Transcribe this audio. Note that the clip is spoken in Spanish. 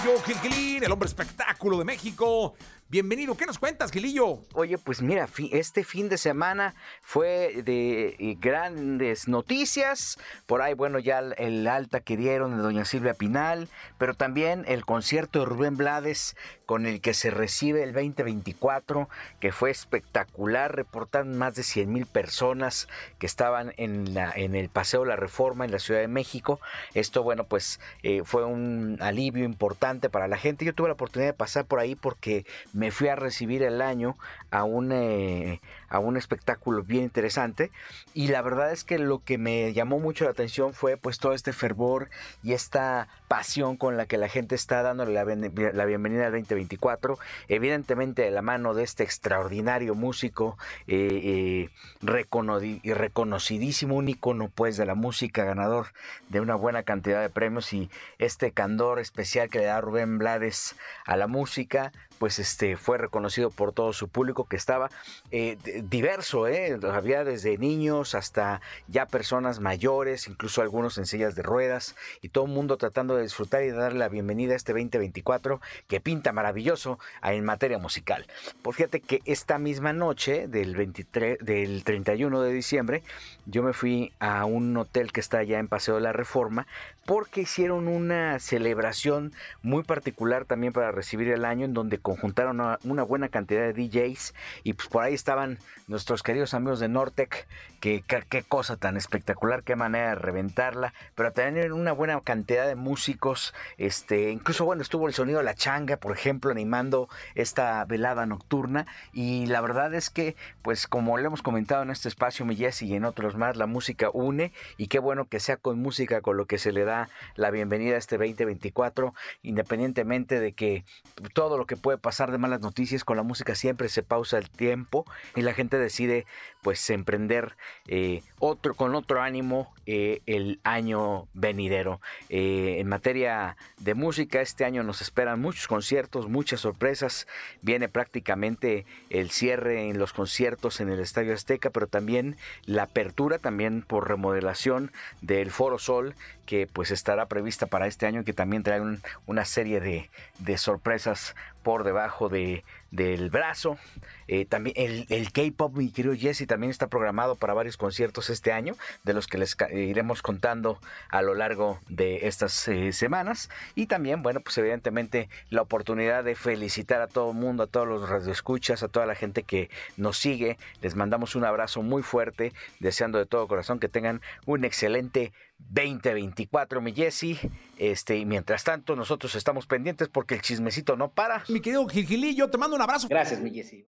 Gilillo, Gil Gilín, el hombre espectáculo de México. Bienvenido, ¿qué nos cuentas, Gilillo? Oye, pues mira, este fin de semana fue de eh, grandes noticias. Por ahí, bueno, ya el alta que dieron de doña Silvia Pinal, pero también el concierto de Rubén Blades con el que se recibe el 2024, que fue espectacular. Reportan más de 100 mil personas que estaban en, el Paseo La Reforma en la Ciudad de México. Esto, bueno, pues eh, fue un alivio importante para la gente. Yo tuve la oportunidad de pasar por ahí porque me fui a recibir el año a un, eh, a un espectáculo bien interesante y la verdad es que lo que me llamó mucho la atención fue pues todo este fervor y esta pasión con la que la gente está dándole la, bienvenida al 2024, evidentemente de la mano de este extraordinario músico eh, eh reconocidísimo, un icono pues de la música, ganador de una buena cantidad de premios y este candor especial que le da Rubén Blades a la música, pues este fue reconocido por todo su público que estaba eh, diverso, ¿eh? había desde niños hasta ya personas mayores, incluso algunos en sillas de ruedas y todo el mundo tratando de disfrutar y darle la bienvenida a este 2024 que pinta maravilloso en materia musical. Pues fíjate que esta misma noche del 23 del 31 de diciembre yo me fui a un hotel que está allá en Paseo de la Reforma porque hicieron una celebración muy particular también para recibir el año en donde conjuntaron una buena cantidad de DJs y pues por ahí estaban nuestros queridos amigos de Nortec, que qué cosa tan espectacular, qué manera de reventarla, pero también una buena cantidad de músicos, este, incluso bueno, estuvo el sonido de la changa, por ejemplo, animando esta velada nocturna y la verdad es que pues como le hemos comentado en este espacio mi Jesse y en otros más, la música une y qué bueno que sea con música con lo que se le da la bienvenida a este 2024, independientemente de que todo lo que puede pasar de malas noticias con la música siempre se pausa el tiempo y la gente decide pues emprender eh, otro con otro ánimo eh, el año venidero. Eh, en materia de música, este año nos esperan muchos conciertos, muchas sorpresas. Viene prácticamente el cierre en los conciertos en el Estadio Azteca, pero también la apertura, también por remodelación del Foro Sol, que pues estará prevista para este año, que también trae una serie de, de sorpresas por debajo de, del brazo. Eh, también el, el K-Pop, mi querido Jesse, también está programado para varios conciertos este año, de los que les iremos contando a lo largo de estas eh, semanas. Y también, bueno, pues evidentemente la oportunidad de felicitar a todo el mundo, a todos los radioescuchas, a toda la gente que nos sigue. Les mandamos un abrazo muy fuerte, deseando de todo corazón que tengan un excelente 2024, mi Jesse. Este, y mientras tanto, nosotros estamos pendientes porque el chismecito no para. Mi querido Gilgilillo, te mando un abrazo. Gracias, mi.